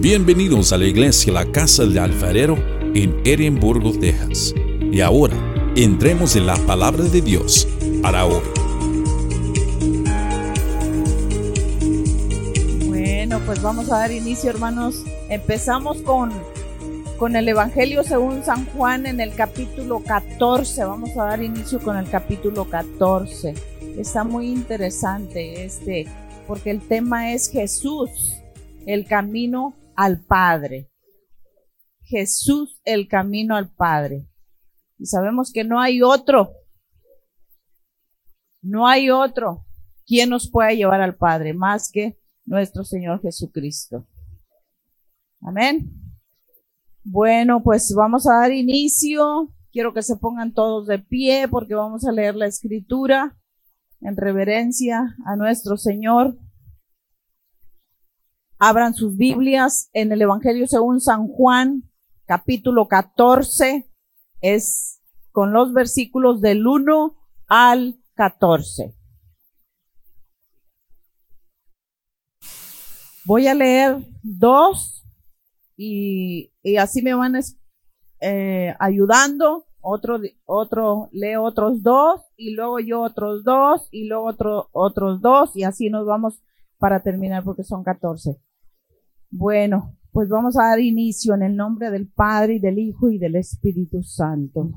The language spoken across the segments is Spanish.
Bienvenidos a la iglesia La Casa del Alfarero en Edimburgo, Texas. Y ahora, entremos en la palabra de Dios para hoy. Bueno, pues vamos a dar inicio, hermanos. Empezamos con, con el Evangelio según San Juan en el capítulo 14. Vamos a dar inicio con el capítulo 14. Está muy interesante este, porque el tema es Jesús, el camino al Padre. Jesús el camino al Padre. Y sabemos que no hay otro. No hay otro quien nos pueda llevar al Padre más que nuestro Señor Jesucristo. Amén. Bueno, pues vamos a dar inicio. Quiero que se pongan todos de pie porque vamos a leer la escritura en reverencia a nuestro Señor. Abran sus Biblias en el Evangelio según San Juan, capítulo 14, es con los versículos del 1 al 14. Voy a leer dos y, así me van eh, ayudando. Otro, otro lee otros dos y luego yo otros dos y luego otro, otros dos y así nos vamos para terminar porque son 14. Bueno, pues vamos a dar inicio en el nombre del Padre y del Hijo y del Espíritu Santo.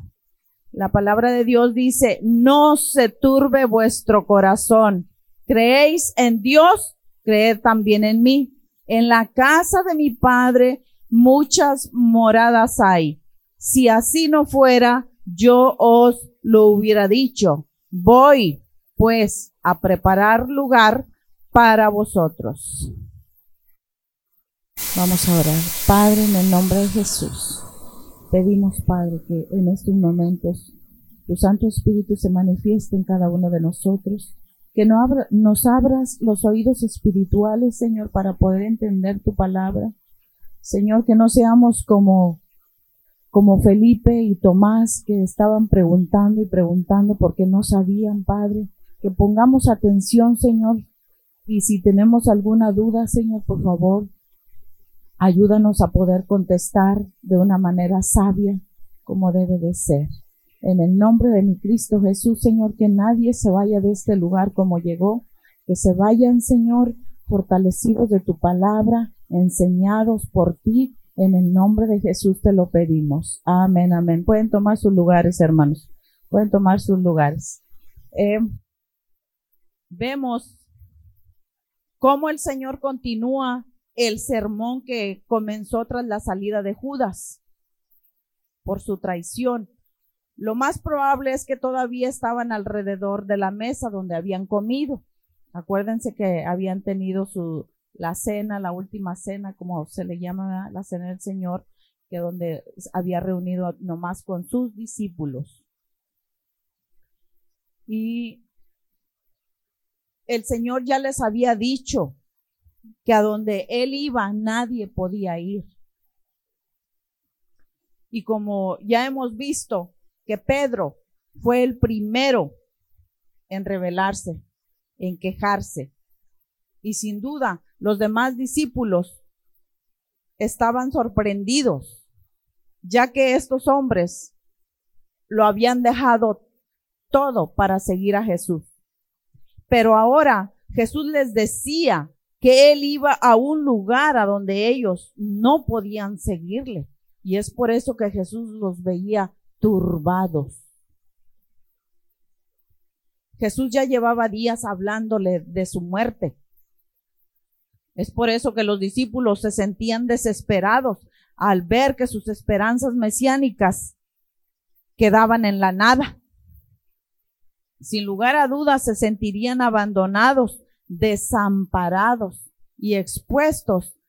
La palabra de Dios dice, no se turbe vuestro corazón. Creéis en Dios, creed también en mí. En la casa de mi Padre muchas moradas hay. Si así no fuera, yo os lo hubiera dicho. Voy, pues, a preparar lugar para vosotros. Vamos a orar. Padre, en el nombre de Jesús, pedimos, Padre, que en estos momentos tu Santo Espíritu se manifieste en cada uno de nosotros, que no nos abras los oídos espirituales, Señor, para poder entender tu palabra. Señor, que no seamos como como Felipe y Tomás que estaban preguntando y preguntando porque no sabían, Padre, que pongamos atención, Señor, y si tenemos alguna duda, Señor, por favor, Ayúdanos a poder contestar de una manera sabia como debe de ser. En el nombre de mi Cristo Jesús, Señor, que nadie se vaya de este lugar como llegó, que se vayan, Señor, fortalecidos de tu palabra, enseñados por ti. En el nombre de Jesús te lo pedimos. Amén, amén. Pueden tomar sus lugares, hermanos. Pueden tomar sus lugares. Eh, vemos cómo el Señor continúa el sermón que comenzó tras la salida de Judas por su traición. Lo más probable es que todavía estaban alrededor de la mesa donde habían comido. Acuérdense que habían tenido su la cena, la última cena, como se le llama la cena del Señor, que donde había reunido nomás con sus discípulos. Y el Señor ya les había dicho que a donde él iba nadie podía ir. Y como ya hemos visto que Pedro fue el primero en rebelarse, en quejarse, y sin duda los demás discípulos estaban sorprendidos, ya que estos hombres lo habían dejado todo para seguir a Jesús. Pero ahora Jesús les decía que él iba a un lugar a donde ellos no podían seguirle. Y es por eso que Jesús los veía turbados. Jesús ya llevaba días hablándole de su muerte. Es por eso que los discípulos se sentían desesperados al ver que sus esperanzas mesiánicas quedaban en la nada. Sin lugar a dudas se sentirían abandonados desamparados y expuestos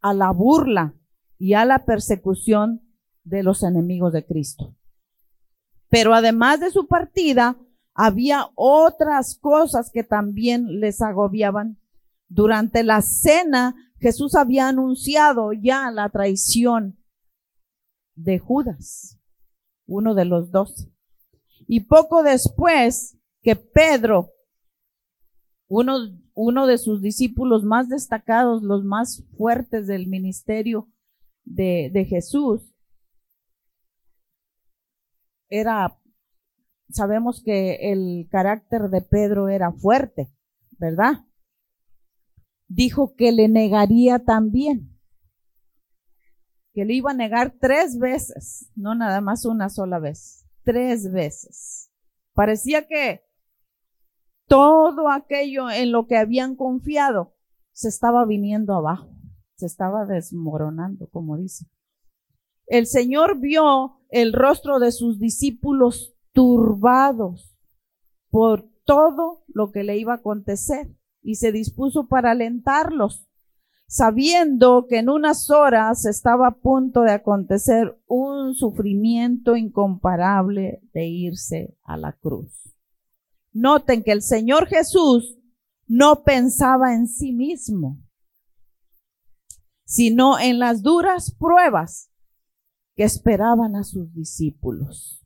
a la burla y a la persecución de los enemigos de Cristo. Pero además de su partida, había otras cosas que también les agobiaban. Durante la cena, Jesús había anunciado ya la traición de Judas, uno de los doce. Y poco después que Pedro uno, de sus discípulos más destacados, los más fuertes del ministerio de, de Jesús, era, sabemos que el carácter de Pedro era fuerte, ¿verdad? Dijo que le negaría también, que le iba a negar tres veces, no nada más una sola vez, tres veces. Parecía que todo aquello en lo que habían confiado se estaba viniendo abajo, se estaba desmoronando, como dice. El Señor vio el rostro de sus discípulos turbados por todo lo que le iba a acontecer y se dispuso para alentarlos, sabiendo que en unas horas estaba a punto de acontecer un sufrimiento incomparable de irse a la cruz. Noten que el Señor Jesús no pensaba en sí mismo, sino en las duras pruebas que esperaban a sus discípulos.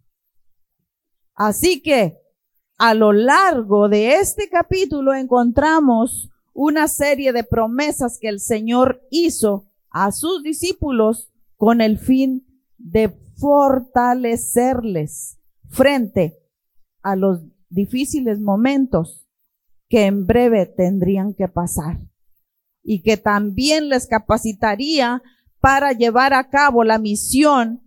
Así que a lo largo de este capítulo encontramos una serie de promesas que el Señor hizo a sus discípulos con el fin de fortalecerles frente a los difíciles momentos que en breve tendrían que pasar y que también les capacitaría para llevar a cabo la misión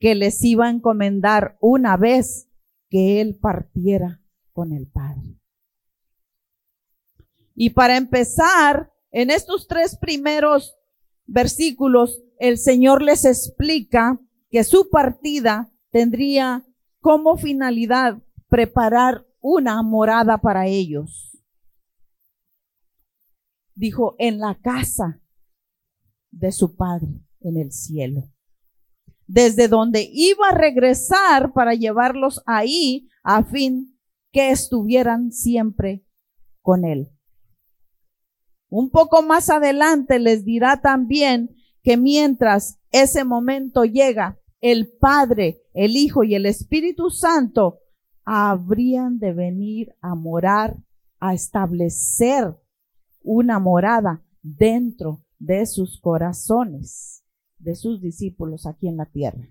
que les iba a encomendar una vez que Él partiera con el Padre. Y para empezar, en estos tres primeros versículos, el Señor les explica que su partida tendría como finalidad preparar una morada para ellos. Dijo, en la casa de su Padre en el cielo, desde donde iba a regresar para llevarlos ahí a fin que estuvieran siempre con Él. Un poco más adelante les dirá también que mientras ese momento llega, el Padre, el Hijo y el Espíritu Santo habrían de venir a morar, a establecer una morada dentro de sus corazones, de sus discípulos aquí en la tierra.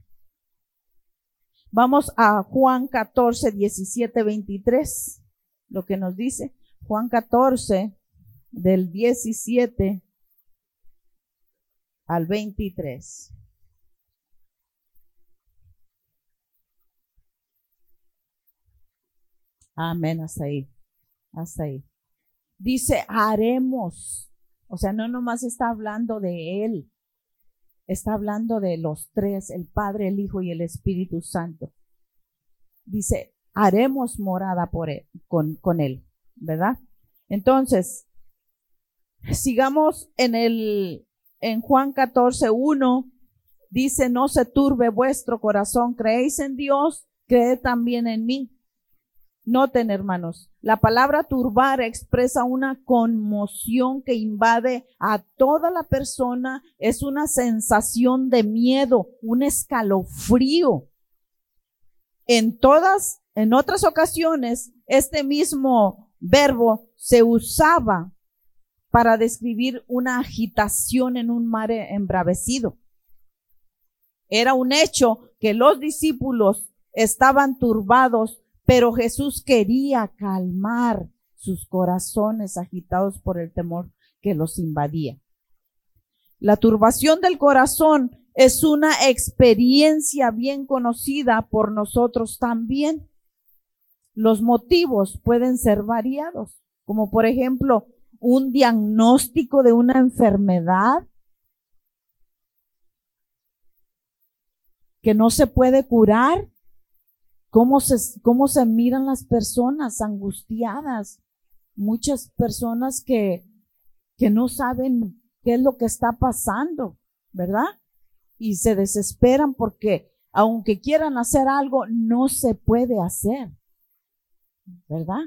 Vamos a Juan 14, 17, 23, lo que nos dice. Juan 14, del 17 al 23. Amén, hasta ahí. Hasta ahí. Dice, haremos. O sea, no nomás está hablando de Él. Está hablando de los tres, el Padre, el Hijo y el Espíritu Santo. Dice, haremos morada con, con Él, ¿verdad? Entonces, sigamos en el, en Juan 14, 1, dice, no se turbe vuestro corazón, creéis en Dios, creed también en mí. Noten, hermanos, la palabra turbar expresa una conmoción que invade a toda la persona, es una sensación de miedo, un escalofrío. En todas, en otras ocasiones, este mismo verbo se usaba para describir una agitación en un mar embravecido. Era un hecho que los discípulos estaban turbados pero Jesús quería calmar sus corazones agitados por el temor que los invadía. La turbación del corazón es una experiencia bien conocida por nosotros también. Los motivos pueden ser variados, como por ejemplo un diagnóstico de una enfermedad que no se puede curar cómo se, cómo se miran las personas angustiadas. Muchas personas que, que no saben qué es lo que está pasando, ¿verdad? Y se desesperan porque aunque quieran hacer algo, no se puede hacer, ¿verdad?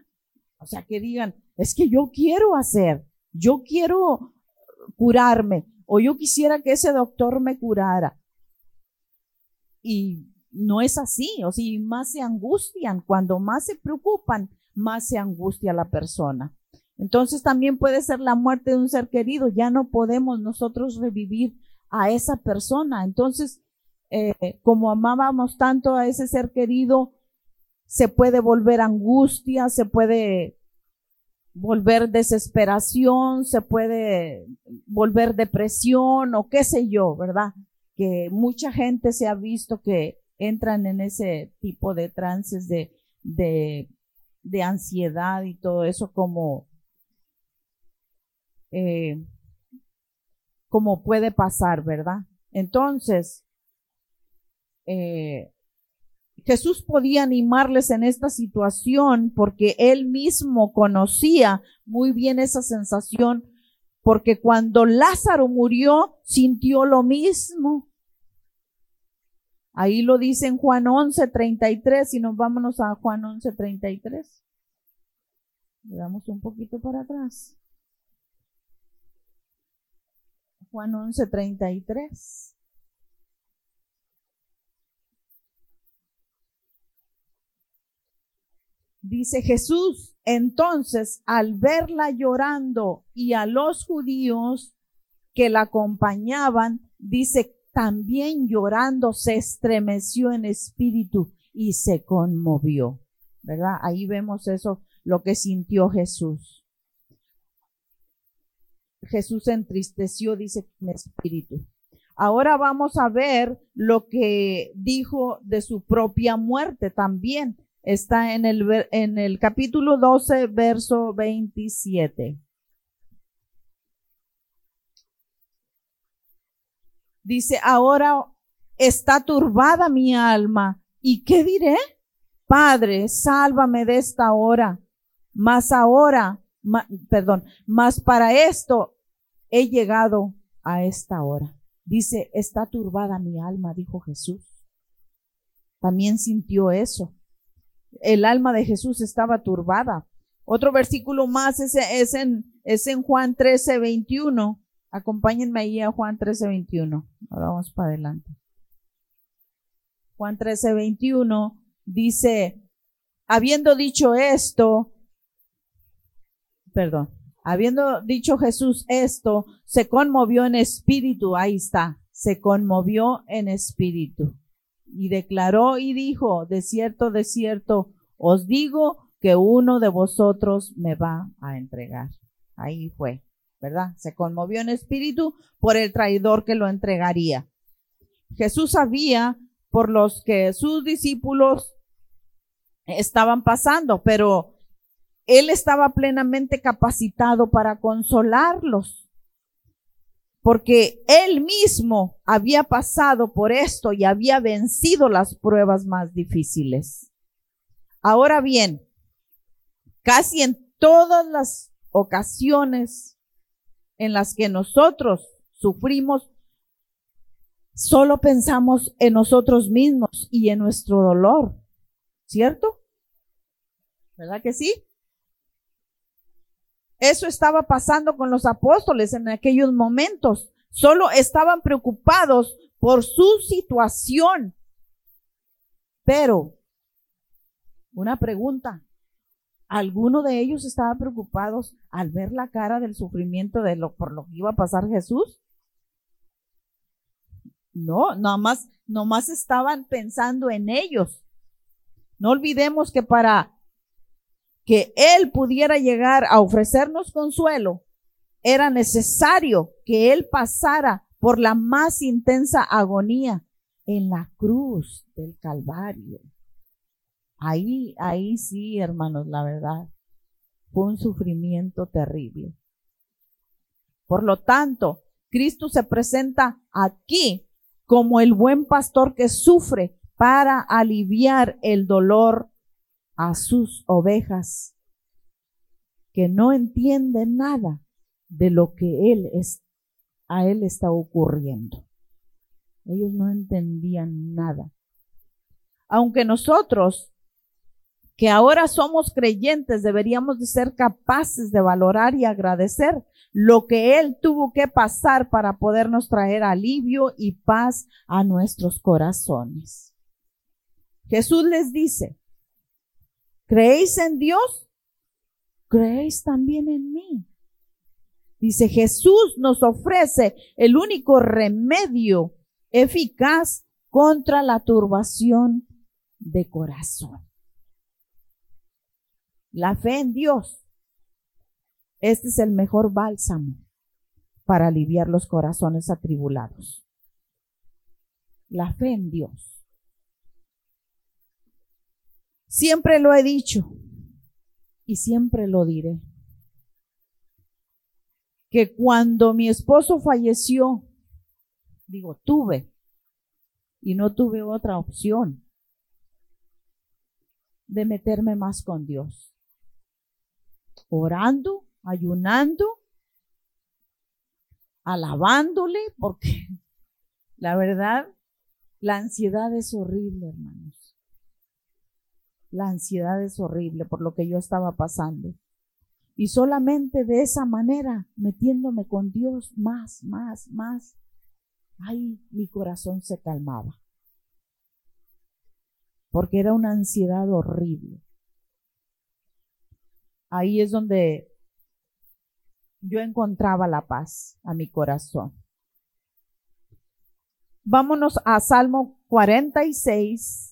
O sea, que digan, es que yo quiero hacer, yo quiero curarme, o yo quisiera que ese doctor me curara. Y no es así, o si más se angustian, cuando más se preocupan, más se angustia la persona. Entonces también puede ser la muerte de un ser querido. Ya no podemos nosotros revivir a esa persona. Entonces, eh, como amábamos tanto a ese ser querido, se puede volver angustia, se puede volver desesperación, se puede volver depresión o qué sé yo, ¿verdad? Que mucha gente se ha visto que entran en ese tipo de trances de, de, de ansiedad y todo eso como, eh, como puede pasar, ¿verdad? Entonces, eh, Jesús podía animarles en esta situación porque él mismo conocía muy bien esa sensación, porque cuando Lázaro murió sintió lo mismo. Ahí lo dice en Juan 11, 33, y nos vámonos a Juan 11, 33. Le damos un poquito para atrás. Juan 11, 33. Dice Jesús, entonces al verla llorando y a los judíos que la acompañaban, dice, también llorando se estremeció en espíritu y se conmovió. ¿Verdad? Ahí vemos eso, lo que sintió Jesús. Jesús entristeció, dice, en espíritu. Ahora vamos a ver lo que dijo de su propia muerte también está en el, en el capítulo 12, verso 27. Dice, ahora está turbada mi alma. ¿Y qué diré? Padre, sálvame de esta hora. Mas ahora, perdón, mas para esto he llegado a esta hora. Dice, está turbada mi alma, dijo Jesús. También sintió eso el alma de Jesús estaba turbada. Otro versículo más es, en, en Juan 13, 21. Acompáñenme ahí a Juan 13, 21. Ahora vamos para adelante. Juan 13, 21 dice, habiendo dicho esto, perdón, habiendo dicho Jesús esto, se conmovió en espíritu, ahí está, se conmovió en espíritu y declaró y dijo, de cierto, de cierto, os digo que uno de vosotros me va a entregar. Ahí fue, ¿verdad? Se conmovió en espíritu por el traidor que lo entregaría. Jesús sabía por los que sus discípulos estaban pasando, pero él estaba plenamente capacitado para consolarlos porque él mismo había pasado por esto y había vencido las pruebas más difíciles. Ahora bien, casi en todas las ocasiones en las que nosotros sufrimos, solo pensamos en nosotros mismos y en nuestro dolor, ¿cierto? ¿Verdad que sí? Eso estaba pasando con los apóstoles en aquellos momentos. Solo estaban preocupados por su situación. Pero, una pregunta, ¿alguno de ellos estaba preocupados al ver la cara del sufrimiento de lo por lo que iba a pasar Jesús? No, nada más, nomás estaban pensando en ellos. No olvidemos que para que Él pudiera llegar a ofrecernos consuelo, era necesario que Él pasara por la más intensa agonía en la cruz del Calvario. Ahí, ahí sí, hermanos, la verdad, fue un sufrimiento terrible. Por lo tanto, Cristo se presenta aquí como el buen pastor que sufre para aliviar el dolor a sus ovejas que no entienden nada de lo que él es, a él está ocurriendo. Ellos no entendían nada. Aunque nosotros, que ahora somos creyentes, deberíamos de ser capaces de valorar y agradecer lo que Él tuvo que pasar para podernos traer alivio y paz a nuestros corazones. Jesús les dice, ¿Creéis en Dios? ¿creéis también en mí? Dice, Jesús nos ofrece el único remedio eficaz contra la turbación de corazón. La fe en Dios. Este es el mejor bálsamo para aliviar los corazones atribulados. La fe en Dios. Siempre lo he dicho y siempre lo diré. Que cuando mi esposo falleció, digo, tuve, y no tuve otra opción de meterme más con Dios. Orando, ayunando, alabándole, porque la verdad, la ansiedad es horrible, hermanos. La ansiedad es horrible por lo que yo estaba pasando. Y solamente de esa manera, metiéndome con Dios más, más, más, ay, mi corazón se calmaba. Porque era una ansiedad horrible. Ahí es donde yo encontraba la paz a mi corazón. Vámonos a Salmo 46,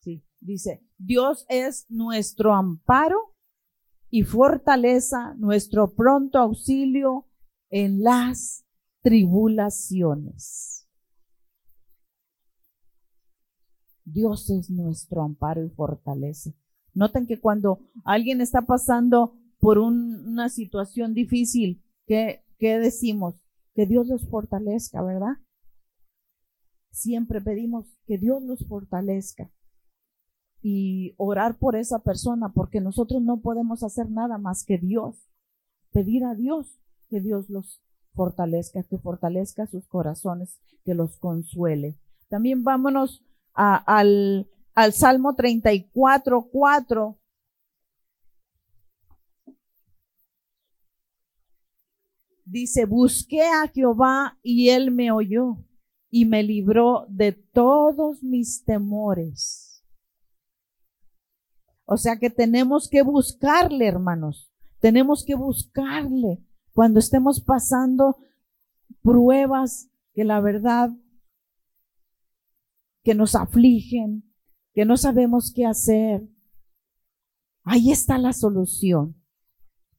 Sí, dice, Dios es nuestro amparo y fortaleza, nuestro pronto auxilio en las tribulaciones. Dios es nuestro amparo y fortaleza. Noten que cuando alguien está pasando por una situación difícil, ¿qué, ¿qué decimos? Que Dios los fortalezca, ¿verdad? siempre pedimos que Dios los fortalezca y orar por esa persona, porque nosotros no podemos hacer nada más que Dios, pedir a Dios que Dios los fortalezca, que fortalezca sus corazones, que los consuele. También vámonos al, al Salmo 34, 4. Dice, busqué a Jehová y él me oyó y me libró de todos mis temores. O sea que tenemos que buscarle, hermanos. Tenemos que buscarle cuando estemos pasando pruebas que la verdad que nos afligen, que no sabemos qué hacer. Ahí está la solución.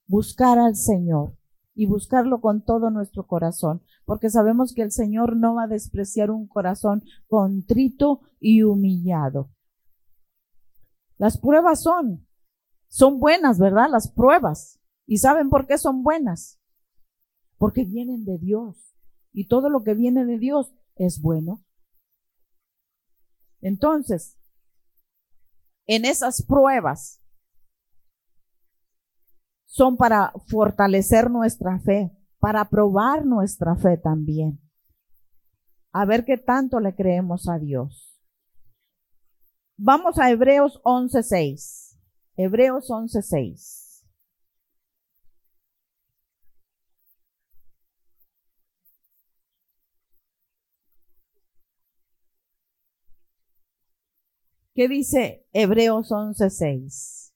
Buscar al Señor y buscarlo con todo nuestro corazón, porque sabemos que el Señor no va a despreciar un corazón contrito y humillado. Las pruebas son, son buenas, ¿verdad? Las pruebas. ¿Y saben por qué son buenas? Porque vienen de Dios. Y todo lo que viene de Dios es bueno. Entonces, en esas pruebas son para fortalecer nuestra fe, para probar nuestra fe también. A ver qué tanto le creemos a Dios. Vamos a Hebreos 11.6. Hebreos 11.6. ¿Qué dice Hebreos 11.6?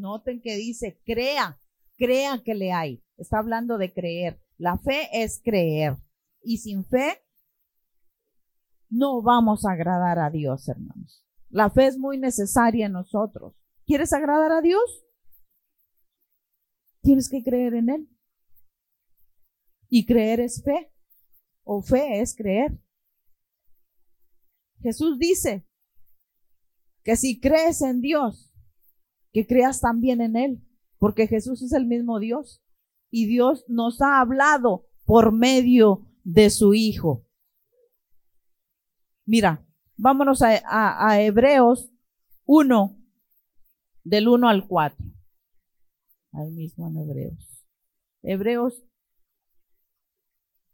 Noten que dice, crea, crea que le hay. Está hablando de creer. La fe es creer. Y sin fe, no vamos a agradar a Dios, hermanos. La fe es muy necesaria en nosotros. ¿Quieres agradar a Dios? Tienes que creer en Él. Y creer es fe. O fe es creer. Jesús dice que si crees en Dios, que creas también en Él, porque Jesús es el mismo Dios y Dios nos ha hablado por medio de su Hijo. Mira, vámonos a, Hebreos 1, del 1 al 4. Ahí mismo en Hebreos. Hebreos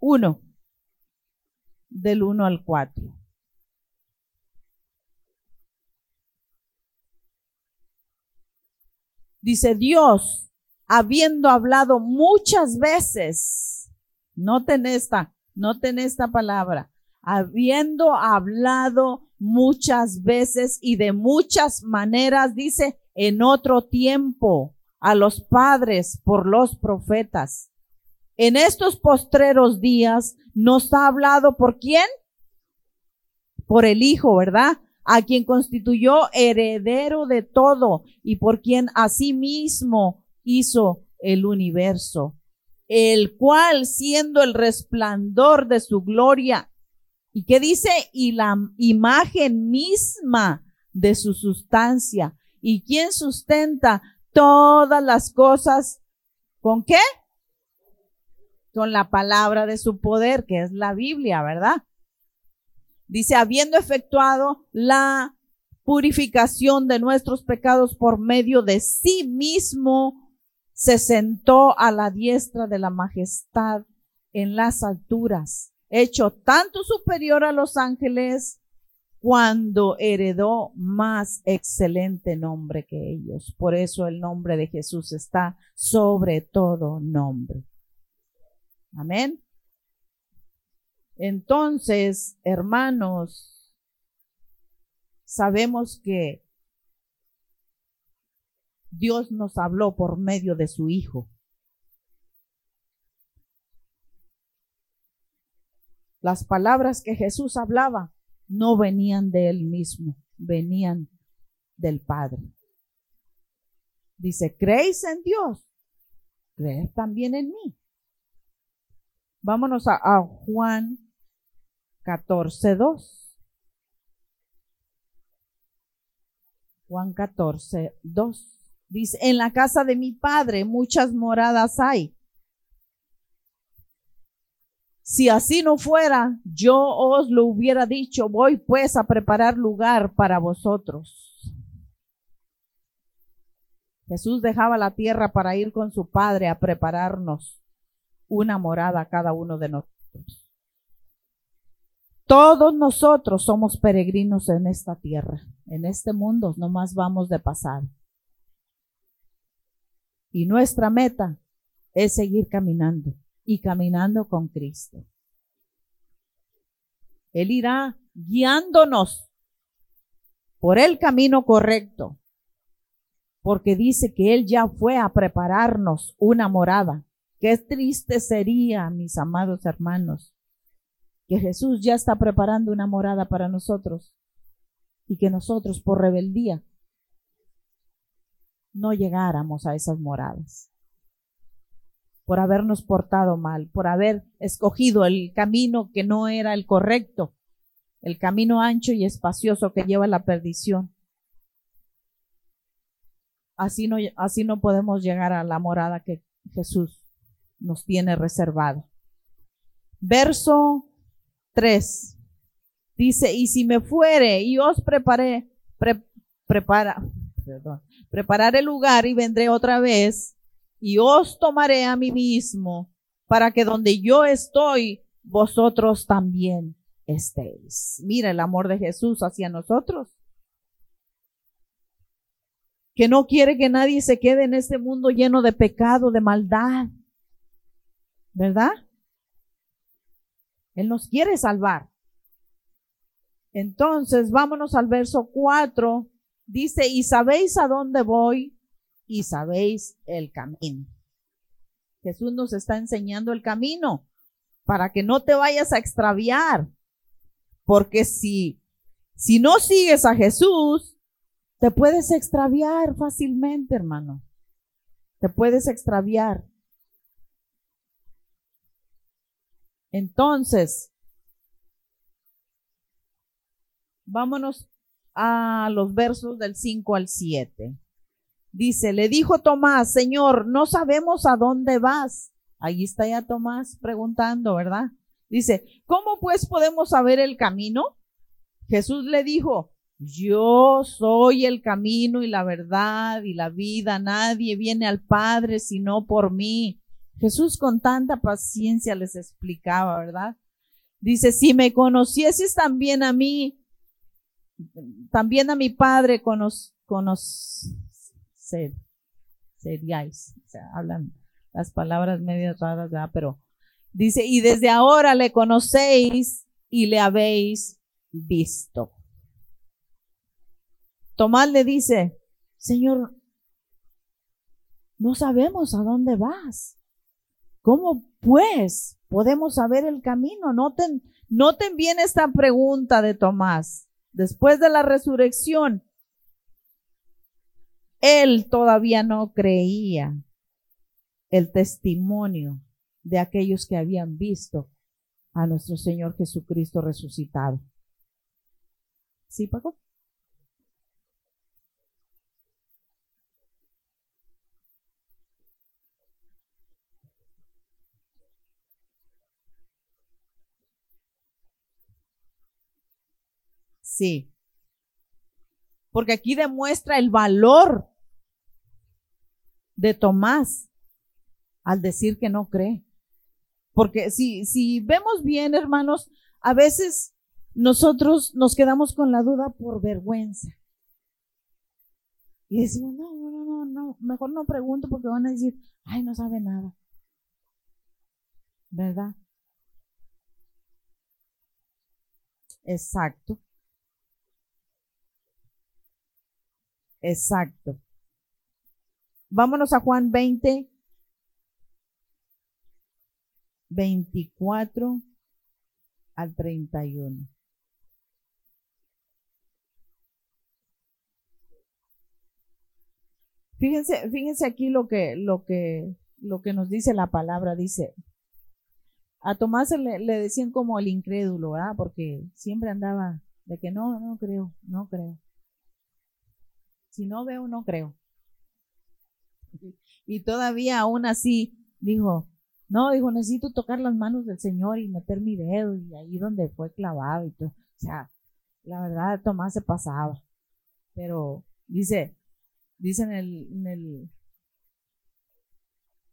1, del 1 al 4. Dice Dios, habiendo hablado muchas veces, noten esta, noten esta palabra, habiendo hablado muchas veces y de muchas maneras, dice, en otro tiempo a los padres por los profetas. En estos postreros días nos ha hablado por quién? Por el Hijo, ¿verdad? A quien constituyó heredero de todo y por quien asimismo hizo el universo, el cual siendo el resplandor de su gloria, ¿y qué dice? Y la imagen misma de su sustancia. ¿Y quien sustenta todas las cosas? ¿Con qué? Con la palabra de su poder, que es la Biblia, ¿verdad? Dice, habiendo efectuado la purificación de nuestros pecados por medio de sí mismo, se sentó a la diestra de la majestad en las alturas, hecho tanto superior a los ángeles cuando heredó más excelente nombre que ellos. Por eso el nombre de Jesús está sobre todo nombre. Amén. Entonces, hermanos, sabemos que Dios nos habló por medio de su Hijo. Las palabras que Jesús hablaba no venían de él mismo, venían del Padre. Dice, ¿creéis en Dios? Creed también en mí. Vámonos a, Juan 14, 2. Juan 14, 2. Dice, en la casa de mi padre muchas moradas hay. Si así no fuera, yo os lo hubiera dicho, voy pues a preparar lugar para vosotros. Jesús dejaba la tierra para ir con su Padre a prepararnos una morada a cada uno de nosotros. Todos nosotros somos peregrinos en esta tierra, en este mundo, nomás vamos de pasado. Y nuestra meta es seguir caminando y caminando con Cristo. Él irá guiándonos por el camino correcto, porque dice que Él ya fue a prepararnos una morada. Qué triste sería, mis amados hermanos, que Jesús ya está preparando una morada para nosotros y que nosotros por rebeldía no llegáramos a esas moradas. Por habernos portado mal, por haber escogido el camino que no era el correcto, el camino ancho y espacioso que lleva a la perdición. Así no, así no podemos llegar a la morada que Jesús nos tiene reservado. Verso 3 dice, y si me fuere y os preparé, prepara, preparar el lugar y vendré otra vez y os tomaré a mí mismo para que donde yo estoy, vosotros también estéis. Mira el amor de Jesús hacia nosotros. Que no quiere que nadie se quede en este mundo lleno de pecado, de maldad. ¿Verdad? Él nos quiere salvar. Entonces, vámonos al verso 4 Dice, y sabéis a dónde voy y sabéis el camino. Jesús nos está enseñando el camino para que no te vayas a extraviar. Porque si, si no sigues a Jesús, te puedes extraviar fácilmente, hermano. Te puedes extraviar. Entonces, vámonos a los versos del 5 al 7. Dice, le dijo Tomás, Señor, no sabemos a dónde vas. Ahí está ya Tomás preguntando, ¿verdad? Dice, ¿cómo pues podemos saber el camino? Jesús le dijo, yo soy el camino y la verdad y la vida. Nadie viene al Padre sino por mí. Jesús con tanta paciencia les explicaba, ¿verdad? Dice, si me conocieses también a mí, también a mi Padre conoc seríais. O sea, hablan las palabras medias raras, ¿verdad? Pero dice, y desde ahora le conocéis y le habéis visto. Tomás le dice, Señor, no sabemos a dónde vas. ¿Cómo pues podemos saber el camino? Noten, noten bien esta pregunta de Tomás. Después de la resurrección, él todavía no creía el testimonio de aquellos que habían visto a nuestro Señor Jesucristo resucitado. ¿Sí, Paco? Sí. Porque aquí demuestra el valor de Tomás al decir que no cree. Porque si, si vemos bien, hermanos, a veces nosotros nos quedamos con la duda por vergüenza. Y decimos, no, no, no, no, mejor no pregunto porque van a decir, ay, no sabe nada. ¿Verdad? Exacto. Exacto. Vámonos a Juan 20, 24 al 31. Fíjense, fíjense aquí lo que, lo que, lo que nos dice la palabra. Dice, a Tomás le, decían como el incrédulo, ¿verdad? Porque siempre andaba de que no, no creo, no creo. Si no veo, no creo. Y todavía aún así dijo, no, dijo, necesito tocar las manos del Señor y meter mi dedo y ahí donde fue clavado y todo. O sea, la verdad, Tomás se pasaba. Pero dice, dice en el,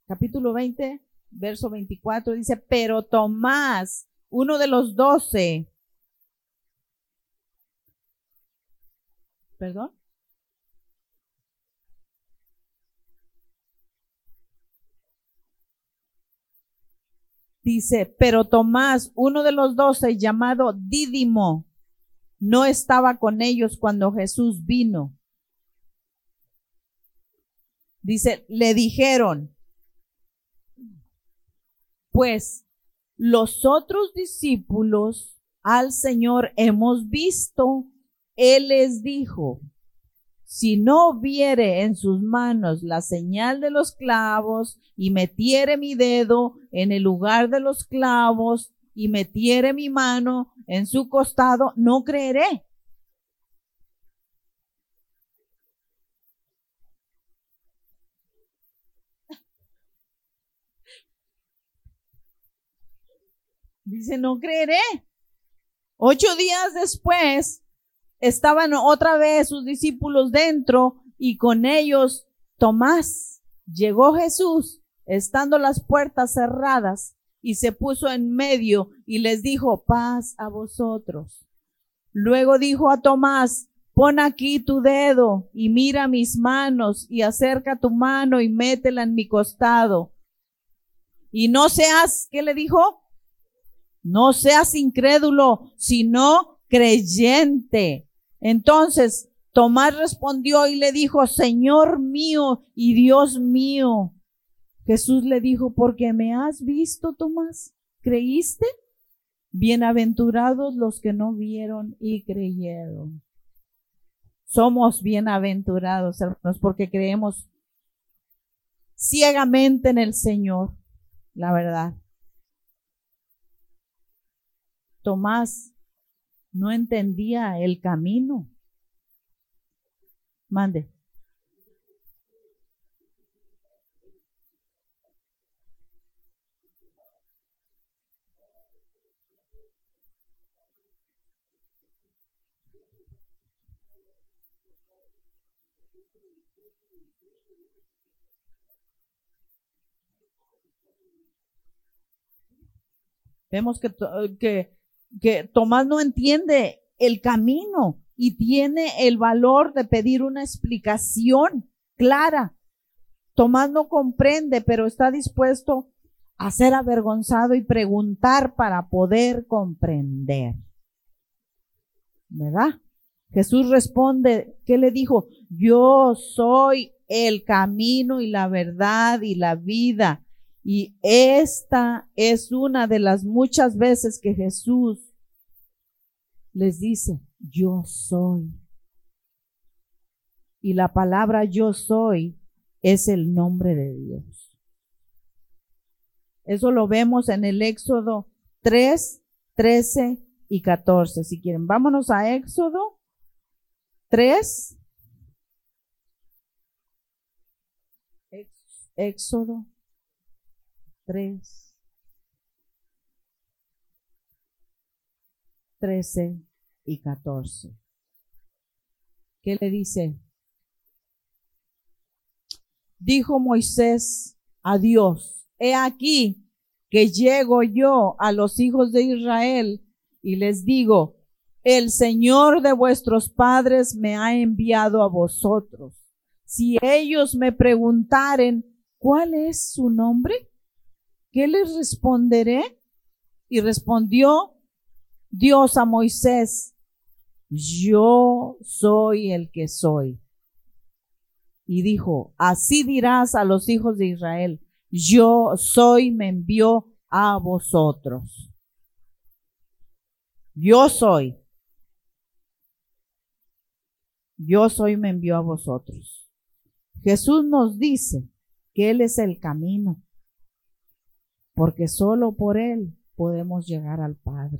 capítulo 20, verso 24, dice, pero Tomás, uno de los doce, perdón, Dice, pero Tomás, uno de los doce, llamado Dídimo, no estaba con ellos cuando Jesús vino. Dice, le dijeron, pues los otros discípulos al Señor hemos visto. Él les dijo, si no viere en sus manos la señal de los clavos y metiere mi dedo en el lugar de los clavos y metiere mi mano en su costado, no creeré. Dice, no creeré. Ocho días después, estaban otra vez sus discípulos dentro y con ellos Tomás. Llegó Jesús, estando las puertas cerradas, y se puso en medio y les dijo, paz a vosotros. Luego dijo a Tomás, pon aquí tu dedo y mira mis manos y acerca tu mano y métela en mi costado. Y no seas, ¿qué le dijo? No seas incrédulo, sino creyente. Entonces Tomás respondió y le dijo, Señor mío y Dios mío. Jesús le dijo, porque me has visto, Tomás, ¿creíste? Bienaventurados los que no vieron y creyeron. Somos bienaventurados, hermanos, porque creemos ciegamente en el Señor, la verdad. Tomás no entendía el camino. Mande. Vemos que, que que Tomás no entiende el camino y tiene el valor de pedir una explicación clara. Tomás no comprende, pero está dispuesto a ser avergonzado y preguntar para poder comprender. ¿Verdad? Jesús responde, ¿qué le dijo? Yo soy el camino y la verdad y la vida. Y esta es una de las muchas veces que Jesús les dice, yo soy. Y la palabra yo soy es el nombre de Dios. Eso lo vemos en el Éxodo 3, 13 y 14. Si quieren, vámonos a Éxodo 3. Éxodo 3, 13 y 14. ¿Qué le dice? Dijo Moisés a Dios, he aquí que llego yo a los hijos de Israel y les digo, el Señor de vuestros padres me ha enviado a vosotros. Si ellos me preguntaren, ¿cuál es su nombre? ¿Qué les responderé? Y respondió Dios a Moisés, yo soy el que soy. Y dijo, así dirás a los hijos de Israel, yo soy, me envió a vosotros. Yo soy. Yo soy, me envió a vosotros. Jesús nos dice que Él es el camino, porque solo por Él podemos llegar al Padre,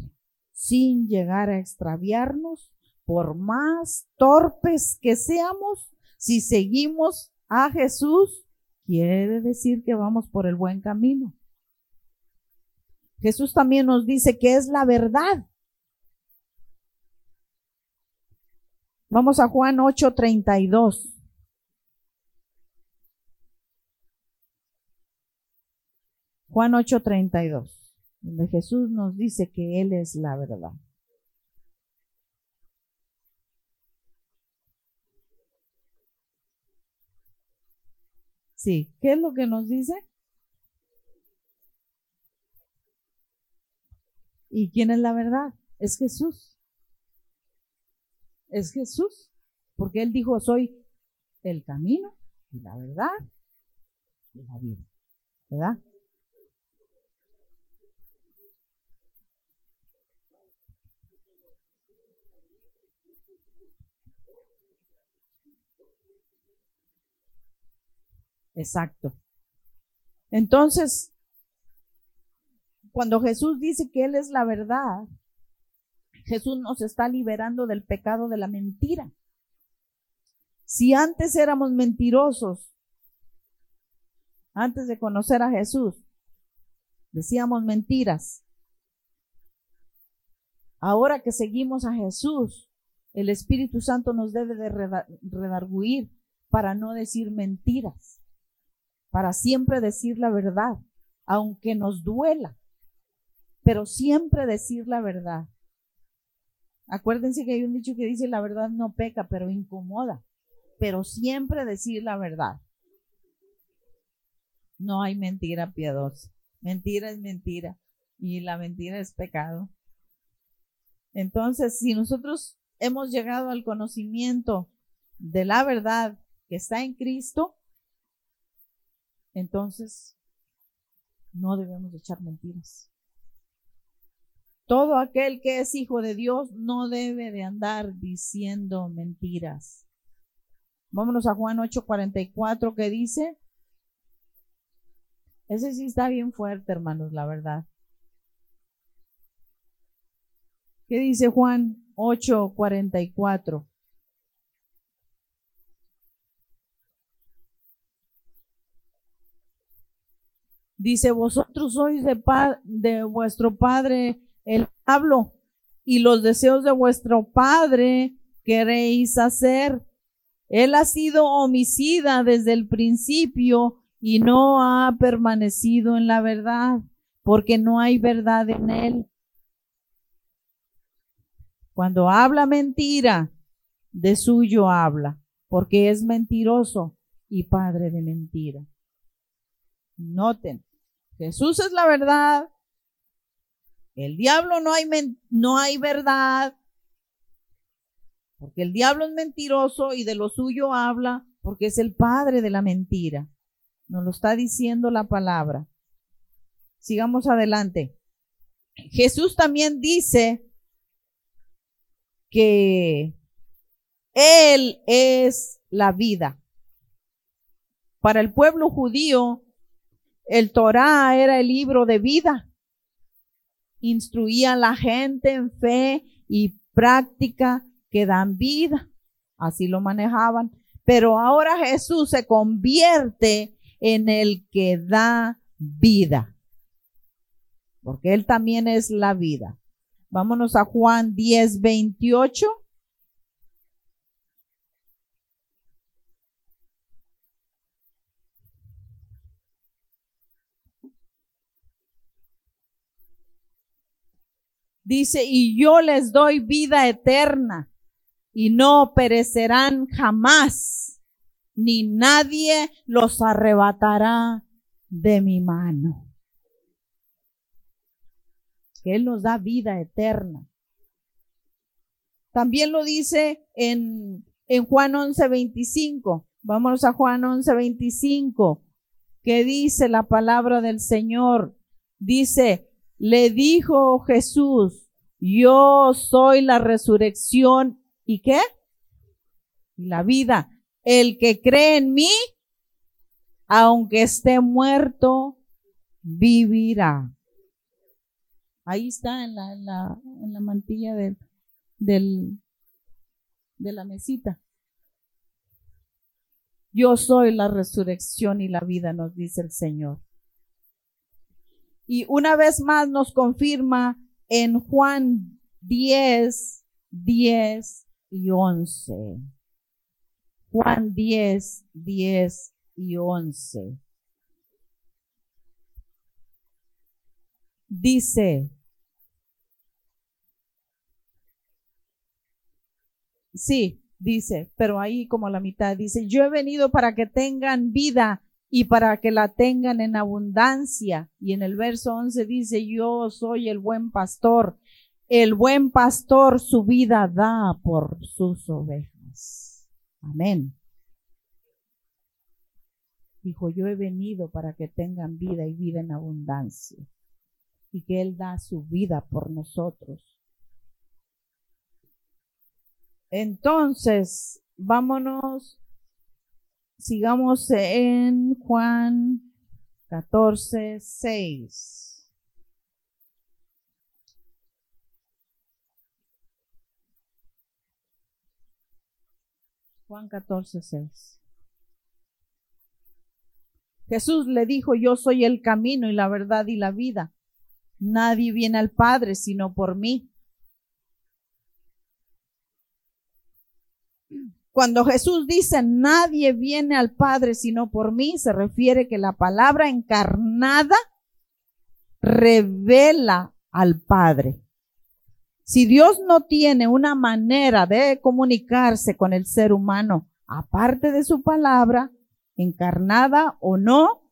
sin llegar a extraviarnos, por más torpes que seamos, si seguimos a Jesús, quiere decir que vamos por el buen camino. Jesús también nos dice que es la verdad. Vamos a Juan 8:32. Juan 8:32, donde Jesús nos dice que Él es la verdad. Sí, ¿qué es lo que nos dice? ¿Y quién es la verdad? Es Jesús. Es Jesús. Porque Él dijo, soy el camino y la verdad y la vida. ¿Verdad? Exacto. Entonces, cuando Jesús dice que Él es la verdad, Jesús nos está liberando del pecado de la mentira. Si antes éramos mentirosos, antes de conocer a Jesús, decíamos mentiras. Ahora que seguimos a Jesús, el Espíritu Santo nos debe de redarguir para no decir mentiras para siempre decir la verdad, aunque nos duela, pero siempre decir la verdad. Acuérdense que hay un dicho que dice la verdad no peca, pero incomoda, pero siempre decir la verdad. No hay mentira piadosa. Mentira es mentira y la mentira es pecado. Entonces, si nosotros hemos llegado al conocimiento de la verdad que está en Cristo, entonces no debemos echar mentiras. Todo aquel que es hijo de Dios no debe de andar diciendo mentiras. Vámonos a Juan 8:44 que dice, ese sí está bien fuerte, hermanos, la verdad. ¿Qué dice Juan 8:44? Dice, vosotros sois de, vuestro padre el hablo y los deseos de vuestro padre queréis hacer. Él ha sido homicida desde el principio y no ha permanecido en la verdad, porque no hay verdad en él. Cuando habla mentira, de suyo habla, porque es mentiroso y padre de mentira. Noten, Jesús es la verdad, el diablo no hay, no hay verdad, porque el diablo es mentiroso y de lo suyo habla, porque es el padre de la mentira. Nos lo está diciendo la palabra. Sigamos adelante. Jesús también dice que Él es la vida. Para el pueblo judío, el Torah era el libro de vida. Instruía a la gente en fe y práctica que dan vida. Así lo manejaban. Pero ahora Jesús se convierte en el que da vida. Porque Él también es la vida. Vámonos a Juan 10, 28. Dice, y yo les doy vida eterna y no perecerán jamás, ni nadie los arrebatará de mi mano. Él nos da vida eterna. También lo dice en, en Juan 11:25. Vámonos a Juan 11:25, que dice la palabra del Señor. Dice, le dijo Jesús, yo soy la resurrección y qué? La vida. El que cree en mí, aunque esté muerto, vivirá. Ahí está en la, en la, en la mantilla del, del, de la mesita. Yo soy la resurrección y la vida, nos dice el Señor. Y una vez más nos confirma en Juan 10, 10 y 11. Juan 10, 10 y 11. Dice, sí, dice, pero ahí como la mitad dice, yo he venido para que tengan vida y para que la tengan en abundancia. Y en el verso 11 dice, yo soy el buen pastor. El buen pastor su vida da por sus ovejas. Amén. Dijo, yo he venido para que tengan vida y vida en abundancia. Y que Él da su vida por nosotros. Entonces, vámonos Sigamos en Juan 14, 6. Juan 14, 6. Jesús le dijo, yo soy el camino y la verdad y la vida. Nadie viene al Padre sino por mí. Cuando Jesús dice, nadie viene al Padre sino por mí, se refiere que la palabra encarnada revela al Padre. Si Dios no tiene una manera de comunicarse con el ser humano, aparte de su palabra, encarnada o no,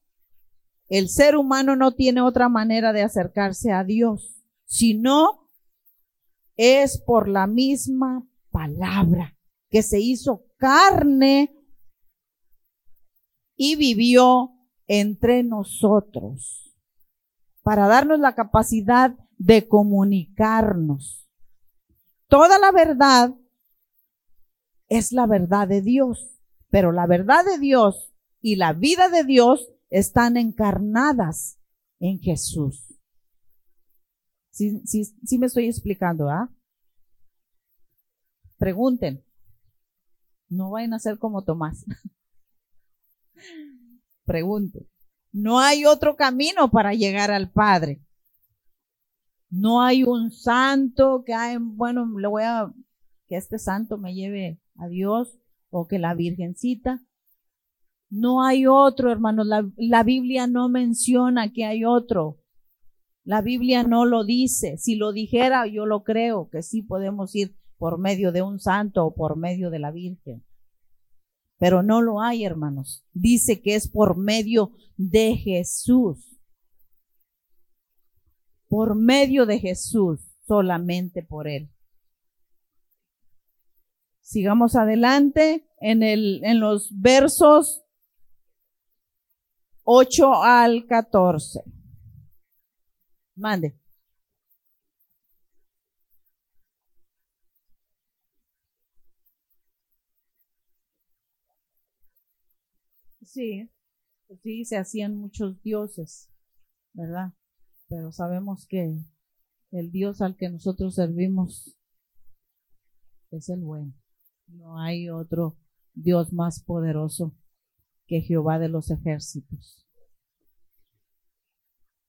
el ser humano no tiene otra manera de acercarse a Dios, sino es por la misma palabra que se hizo carne y vivió entre nosotros para darnos la capacidad de comunicarnos. Toda la verdad es la verdad de Dios, pero la verdad de Dios y la vida de Dios están encarnadas en Jesús. Sí, sí, me estoy explicando, ¿ah? Pregunten. No vayan a ser como Tomás. Pregunto. No hay otro camino para llegar al Padre. No hay un santo que hay, bueno, le voy a que este santo me lleve a Dios o que la Virgencita. No hay otro, hermanos. La, la, Biblia no menciona que hay otro. La Biblia no lo dice. Si lo dijera, yo lo creo, que sí podemos ir por medio de un santo o por medio de la Virgen. Pero no lo hay, hermanos. Dice que es por medio de Jesús. Por medio de Jesús, solamente por Él. Sigamos adelante en, el, en los versos 8 al 14. Mande. Sí, sí, se hacían muchos dioses, ¿verdad? Pero sabemos que el Dios al que nosotros servimos es el bueno. No hay otro Dios más poderoso que Jehová de los ejércitos.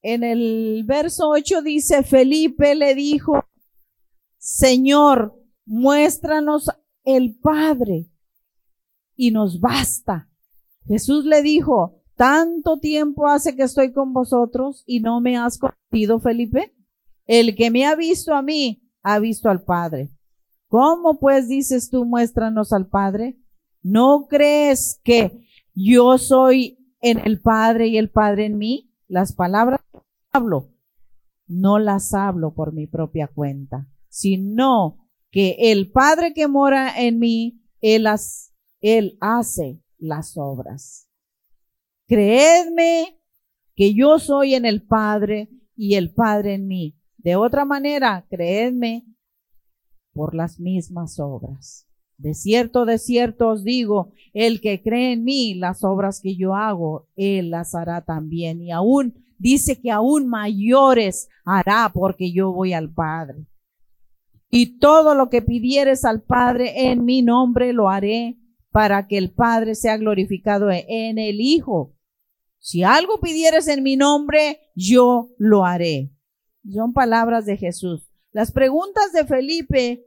En el verso 8 dice, Felipe le dijo, Señor, muéstranos el Padre y nos basta. Jesús le dijo, ¿tanto tiempo hace que estoy con vosotros y no me has conocido, Felipe? El que me ha visto a mí, ha visto al Padre. ¿Cómo pues dices tú, muéstranos al Padre? ¿No crees que yo soy en el Padre y el Padre en mí? Las palabras que hablo, no las hablo por mi propia cuenta, sino que el Padre que mora en mí, Él, las, él hace las obras. Creedme que yo soy en el Padre y el Padre en mí. De otra manera, creedme por las mismas obras. De cierto, de cierto os digo, el que cree en mí, las obras que yo hago, él las hará también. Y aún dice que aún mayores hará porque yo voy al Padre. Y todo lo que pidieres al Padre en mi nombre lo haré para que el Padre sea glorificado en el Hijo. Si algo pidieres en mi nombre, yo lo haré. Son palabras de Jesús. Las preguntas de Felipe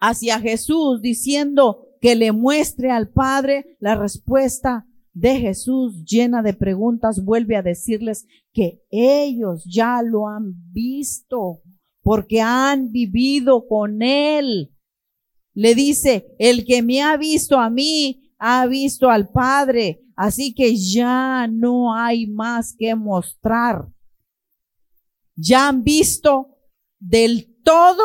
hacia Jesús diciendo que le muestre al Padre la respuesta de Jesús llena de preguntas, vuelve a decirles que ellos ya lo han visto porque han vivido con Él. Le dice, el que me ha visto a mí, ha visto al Padre, así que ya no hay más que mostrar. Ya han visto del todo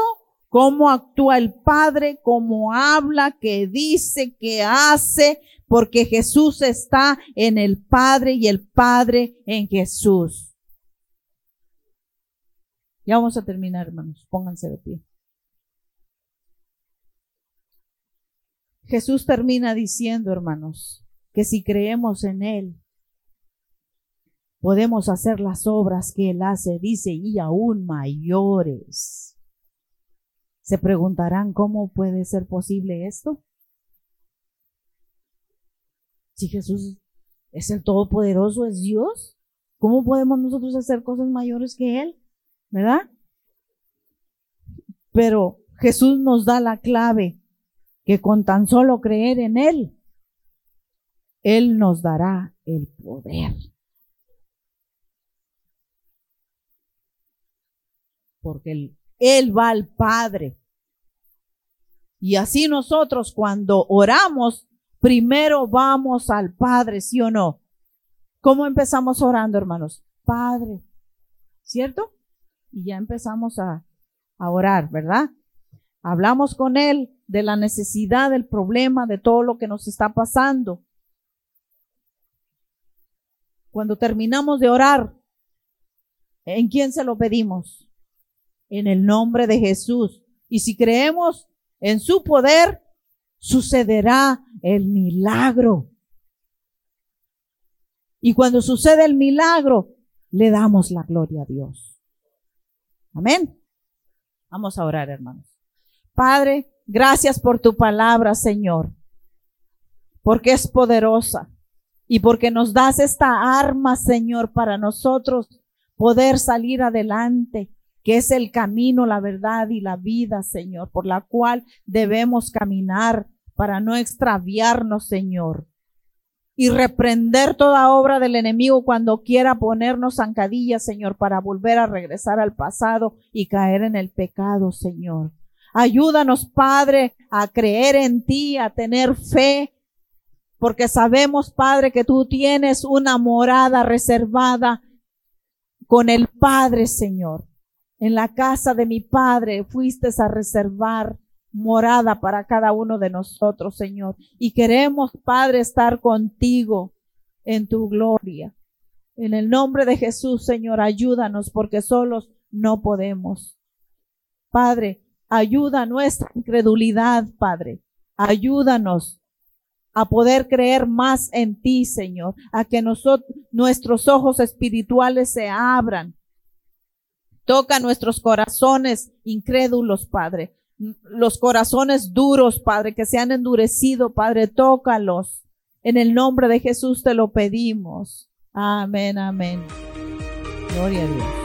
cómo actúa el Padre, cómo habla, qué dice, qué hace, porque Jesús está en el Padre y el Padre en Jesús. Ya vamos a terminar, hermanos. Pónganse de pie. Jesús termina diciendo, hermanos, que si creemos en Él, podemos hacer las obras que Él hace, dice, y aún mayores. Se preguntarán cómo puede ser posible esto. Si Jesús es el Todopoderoso, es Dios, ¿cómo podemos nosotros hacer cosas mayores que Él? ¿Verdad? Pero Jesús nos da la clave que con tan solo creer en Él, Él nos dará el poder. Porque el él va al Padre. Y así nosotros cuando oramos, primero vamos al Padre, ¿sí o no? ¿Cómo empezamos orando, hermanos? Padre, ¿cierto? Y ya empezamos a, a orar, ¿verdad? Hablamos con Él de la necesidad, del problema, de todo lo que nos está pasando. Cuando terminamos de orar, ¿en quién se lo pedimos? en el nombre de Jesús. Y si creemos en su poder, sucederá el milagro. Y cuando sucede el milagro, le damos la gloria a Dios. Amén. Vamos a orar, hermanos. Padre, gracias por tu palabra, Señor, porque es poderosa y porque nos das esta arma, Señor, para nosotros poder salir adelante, que es el camino, la verdad y la vida, Señor, por la cual debemos caminar para no extraviarnos, Señor. Y reprender toda obra del enemigo cuando quiera ponernos zancadillas, Señor, para volver a regresar al pasado y caer en el pecado, Señor. Ayúdanos, Padre, a creer en ti, a tener fe, porque sabemos, Padre, que tú tienes una morada reservada con el Padre, Señor. En la casa de mi Padre fuiste a reservar morada para cada uno de nosotros, Señor. Y queremos, Padre, estar contigo en tu gloria. En el nombre de Jesús, Señor, ayúdanos porque solos no podemos. Padre, ayuda nuestra incredulidad, Padre. Ayúdanos a poder creer más en ti, Señor, a que nuestros ojos espirituales se abran. Toca nuestros corazones incrédulos, Padre. Los corazones duros, Padre, que se han endurecido, Padre, tócalos. En el nombre de Jesús te lo pedimos. Amén, amén. Gloria a Dios.